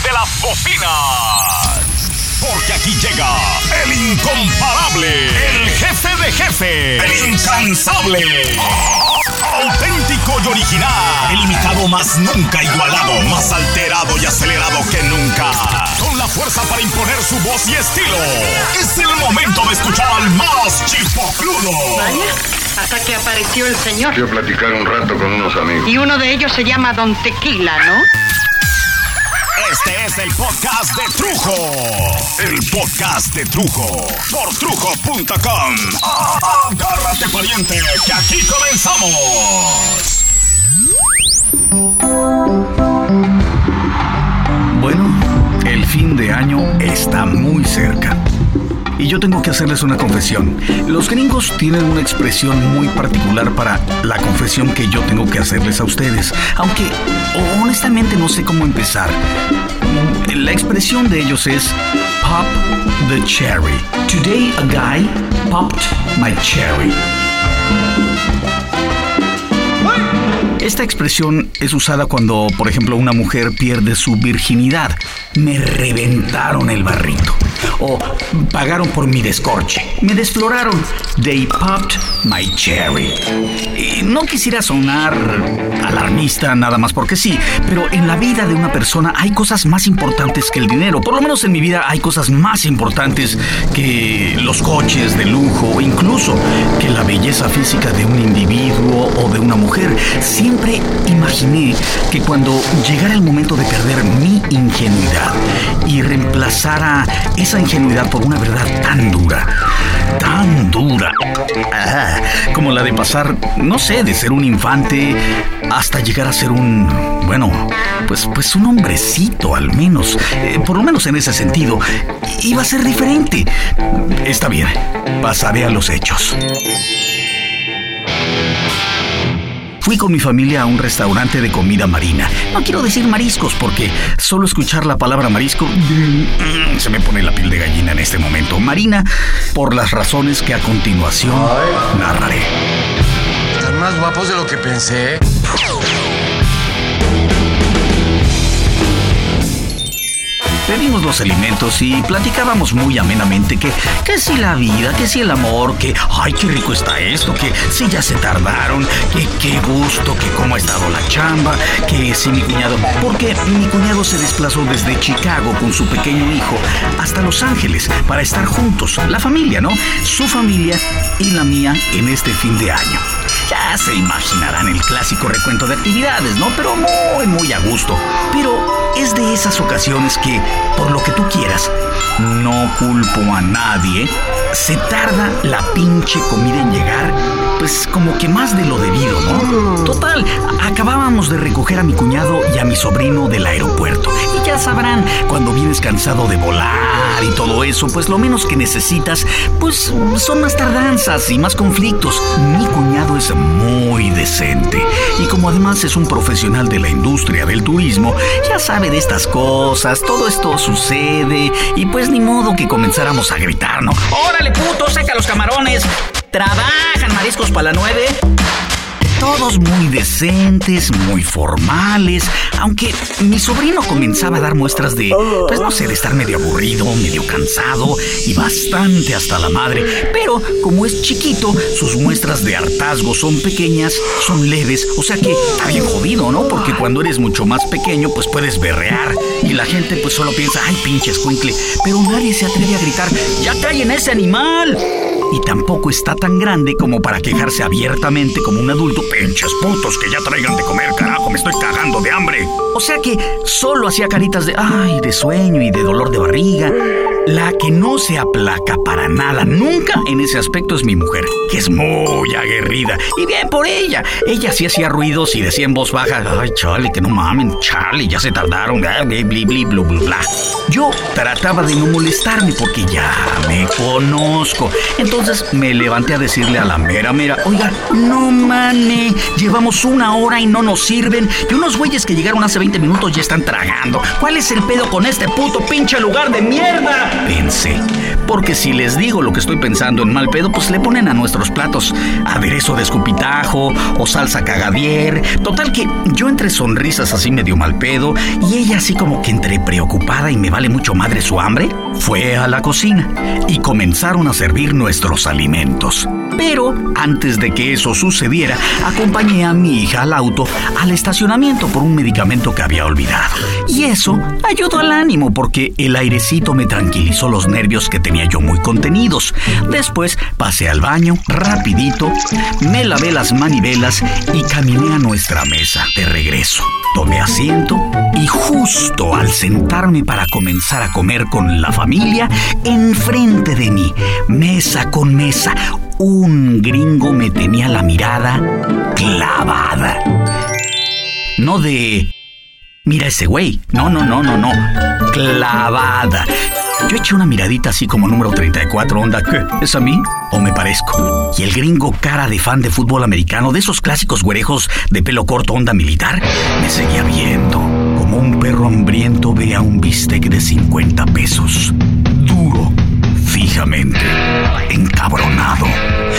de las bocinas. Porque aquí llega el incomparable, el jefe de jefe, el incansable. Auténtico y original. El imitado más nunca igualado. Más alterado y acelerado que nunca. Con la fuerza para imponer su voz y estilo. Es el momento de escuchar al más chipocludo. Vaya, hasta que apareció el señor. Quiero platicar un rato con unos amigos. Y uno de ellos se llama Don Tequila, ¿no? Este es el podcast de Trujo. El podcast de Trujo. Por trujo.com. Agárrate, pariente, que aquí comenzamos. Bueno, el fin de año está muy cerca. Y yo tengo que hacerles una confesión. Los gringos tienen una expresión muy particular para la confesión que yo tengo que hacerles a ustedes. Aunque honestamente no sé cómo empezar. La expresión de ellos es pop the cherry. Today a guy popped my cherry. Esta expresión es usada cuando, por ejemplo, una mujer pierde su virginidad. Me reventaron el barrito. O pagaron por mi descorche. Me desfloraron. They popped my cherry. No quisiera sonar alarmista nada más porque sí, pero en la vida de una persona hay cosas más importantes que el dinero. Por lo menos en mi vida hay cosas más importantes que los coches de lujo, incluso que la belleza física de un individuo o de una mujer. Siempre imaginé que cuando llegara el momento de perder mi ingenuidad y reemplazara esa ingenuidad por una verdad tan dura, tan dura, como la de pasar, no sé, de ser un infante hasta llegar a ser un, bueno, pues, pues un hombrecito al menos, eh, por lo menos en ese sentido, iba a ser diferente. Está bien, pasaré a los hechos. Fui con mi familia a un restaurante de comida marina. No quiero decir mariscos porque solo escuchar la palabra marisco mm, se me pone la piel de gallina en este momento. Marina por las razones que a continuación narraré. Están más guapos de lo que pensé. Pedimos los alimentos y platicábamos muy amenamente que, que si la vida, que si el amor, que ay, qué rico está esto, que si ya se tardaron, que qué gusto, que cómo ha estado la chamba, que si mi cuñado, porque mi cuñado se desplazó desde Chicago con su pequeño hijo hasta Los Ángeles para estar juntos, la familia, ¿no? Su familia y la mía en este fin de año. Ya se imaginarán el clásico recuento de actividades, ¿no? Pero muy, muy a gusto. Pero es de esas ocasiones que, por lo que tú quieras, no culpo a nadie, se tarda la pinche comida en llegar, pues como que más de lo debido, ¿no? Total, acabábamos de recoger a mi cuñado y a mi sobrino del aeropuerto. Y ya sabrán, cuando vienes cansado de volar y todo eso, pues lo menos que necesitas, pues son más tardanzas y más conflictos. Mi cuñado es muy decente. Y como además es un profesional de la industria del turismo, ya sabe de estas cosas, todo esto sucede y pues ni modo que comenzáramos a gritar, ¿no? ¡Órale, puto, saca los camarones! ¡Trabajan mariscos para la nueve! Todos muy decentes, muy formales, aunque mi sobrino comenzaba a dar muestras de, pues no sé, de estar medio aburrido, medio cansado y bastante hasta la madre. Pero como es chiquito, sus muestras de hartazgo son pequeñas, son leves, o sea que está bien jodido, ¿no? Porque cuando eres mucho más pequeño, pues puedes berrear y la gente pues solo piensa, ay pinche escuincle, pero nadie se atreve a gritar, ya callen ese animal y tampoco está tan grande como para quejarse abiertamente como un adulto. Pinches putos que ya traigan de comer, carajo, me estoy cagando de hambre. O sea que solo hacía caritas de ay, de sueño y de dolor de barriga. La que no se aplaca para nada, nunca en ese aspecto es mi mujer, que es muy aguerrida. Y bien por ella. Ella sí hacía ruidos y decía en voz baja, ay, Charlie, que no mamen, Charlie, ya se tardaron, bli, blu, bla. Yo trataba de no molestarme porque ya me conozco. Entonces Entonces me levanté a decirle a la mera mera, oiga, no mane, llevamos una hora y no nos sirven. Y unos güeyes que llegaron hace 20 minutos ya están tragando. ¿Cuál es el pedo con este puto pinche lugar de mierda? Pensé. Porque si les digo lo que estoy pensando en mal pedo, pues le ponen a nuestros platos aderezo de escupitajo o salsa cagadier. Total que yo entre sonrisas así medio mal pedo y ella así como que entre preocupada y me vale mucho madre su hambre, fue a la cocina y comenzaron a servir nuestros alimentos. Pero antes de que eso sucediera, acompañé a mi hija al auto al estacionamiento por un medicamento que había olvidado. Y eso ayudó al ánimo porque el airecito me tranquilizó los nervios que tenía yo muy contenidos. Después pasé al baño, rapidito, me lavé las manivelas y caminé a nuestra mesa de regreso. Tomé asiento y justo al sentarme para comenzar a comer con la familia, enfrente de mí, mesa con mesa, un gringo me tenía la mirada clavada. No de... Mira ese güey. No, no, no, no, no. Clavada. Yo eché una miradita así como número 34, onda, ¿qué? ¿Es a mí? ¿O me parezco? Y el gringo cara de fan de fútbol americano, de esos clásicos güerejos de pelo corto, onda militar, me seguía viendo. Como un perro hambriento ve a un bistec de 50 pesos. Fijamente, encabronado.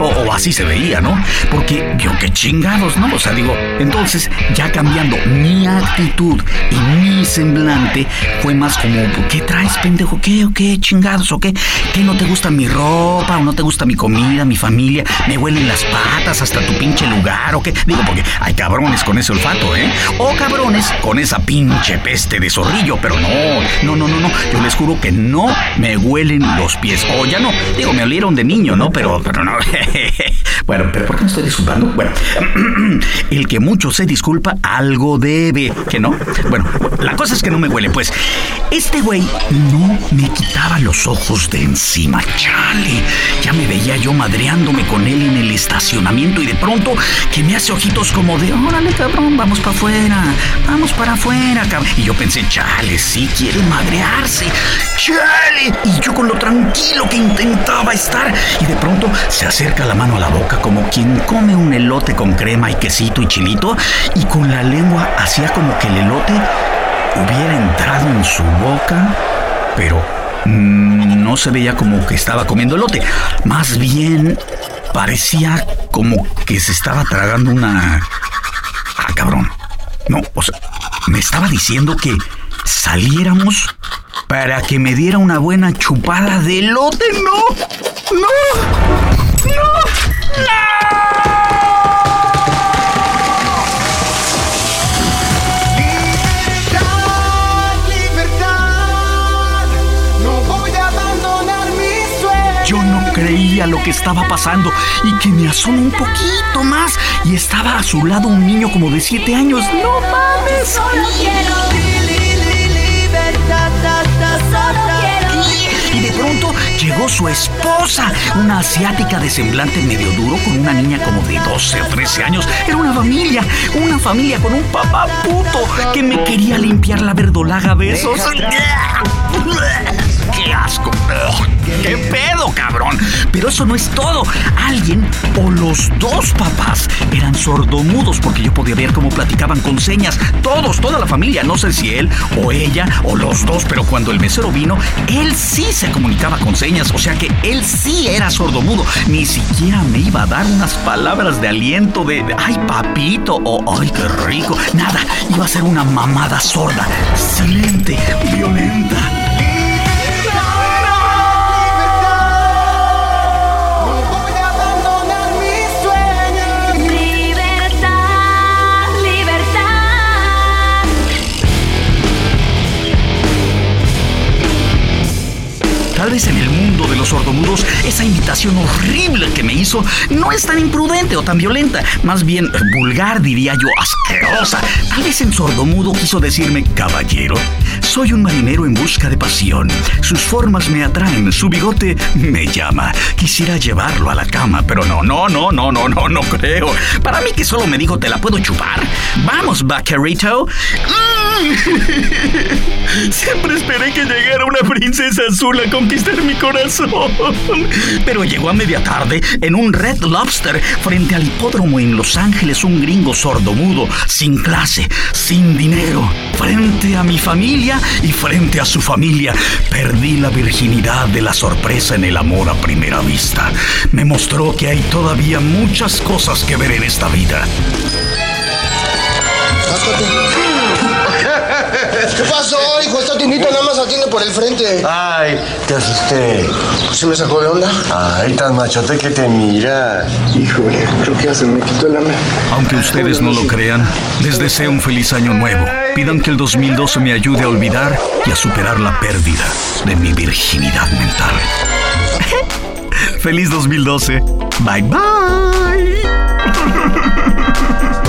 O, o, así se veía, ¿no? Porque yo qué chingados, ¿no? O sea, digo, entonces ya cambiando mi actitud y mi semblante fue más como, ¿qué traes, pendejo? ¿Qué o qué chingados o qué? ¿Qué no te gusta mi ropa o no te gusta mi comida, mi familia? ¿Me huelen las patas hasta tu pinche lugar o qué? Digo, porque hay cabrones con ese olfato, ¿eh? O cabrones con esa pinche peste de zorrillo, pero no, no, no, no, no. Yo les juro que no me huelen los pies. O ya no, digo, me olieron de niño, ¿no? Pero, pero no. bueno, pero ¿por qué me estoy disculpando? Bueno, el que mucho se disculpa, algo debe. ¿Que no? Bueno, la cosa es que no me huele. Pues, este güey no me quitaba los ojos de encima. Chale, ya me veía yo madreándome con él en el estacionamiento y de pronto que me hace ojitos como de, órale, cabrón, vamos para afuera, vamos para afuera, cabrón. Y yo pensé, chale, sí quiere madrearse. Chale. Y yo con lo tranquilo que intentaba estar. Y de pronto se acerca la mano a la boca como quien come un elote con crema y quesito y chilito y con la lengua hacía como que el elote hubiera entrado en su boca, pero mmm, no se veía como que estaba comiendo elote. Más bien parecía como que se estaba tragando una... Ah, cabrón. No, o sea, me estaba diciendo que saliéramos para que me diera una buena chupada de elote. No, no, no, Yo no creía lo que estaba pasando y que me asomo un poquito más y estaba a su lado un niño como de siete años. ¡No mames! Solo quiero llegó su esposa, una asiática de semblante medio duro con una niña como de 12 o 13 años. Era una familia, una familia con un papá puto que me quería limpiar la verdolaga a besos. ¡Qué asco! ¡Qué pedo, cabrón! Pero eso no es todo. Alguien o los dos papás eran sordomudos porque yo podía ver cómo platicaban con señas. Todos, toda la familia. No sé si él o ella o los dos, pero cuando el mesero vino, él sí se comunicaba con señas. O sea que él sí era sordomudo. Ni siquiera me iba a dar unas palabras de aliento de, ay papito o ay qué rico. Nada, iba a ser una mamada sorda, silente, violenta. Vez en el de los sordomudos esa invitación horrible que me hizo no es tan imprudente o tan violenta, más bien vulgar diría yo, asquerosa. Tal vez en sordomudo quiso decirme, caballero, soy un marinero en busca de pasión. Sus formas me atraen, su bigote me llama. Quisiera llevarlo a la cama, pero no, no, no, no, no, no, no creo. Para mí que solo me dijo, ¿te la puedo chupar? Vamos, vaquerito. Mm. Siempre esperé que llegara una princesa azul a conquistar mi corazón. Pero llegó a media tarde en un Red Lobster frente al hipódromo en Los Ángeles, un gringo sordomudo, sin clase, sin dinero, frente a mi familia y frente a su familia. Perdí la virginidad de la sorpresa en el amor a primera vista. Me mostró que hay todavía muchas cosas que ver en esta vida. ¿Qué pasó, hijo? Está tinito, nada más atiende por el frente. Ay, te asusté. ¿Se me sacó de onda? Ay, tan machote que te mira. Híjole, creo que ya se me quitó el hambre. Aunque ustedes no lo crean, les deseo un feliz año nuevo. Pidan que el 2012 me ayude a olvidar y a superar la pérdida de mi virginidad mental. feliz 2012. Bye bye.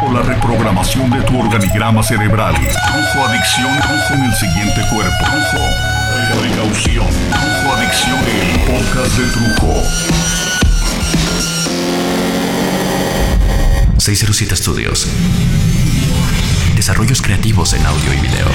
o la reprogramación de tu organigrama cerebral. Trujo adicción, trujo en el siguiente cuerpo. Trujo. Precaución. Trujo adicción, el podcast de Trujo. 607 Studios. Desarrollos creativos en audio y video.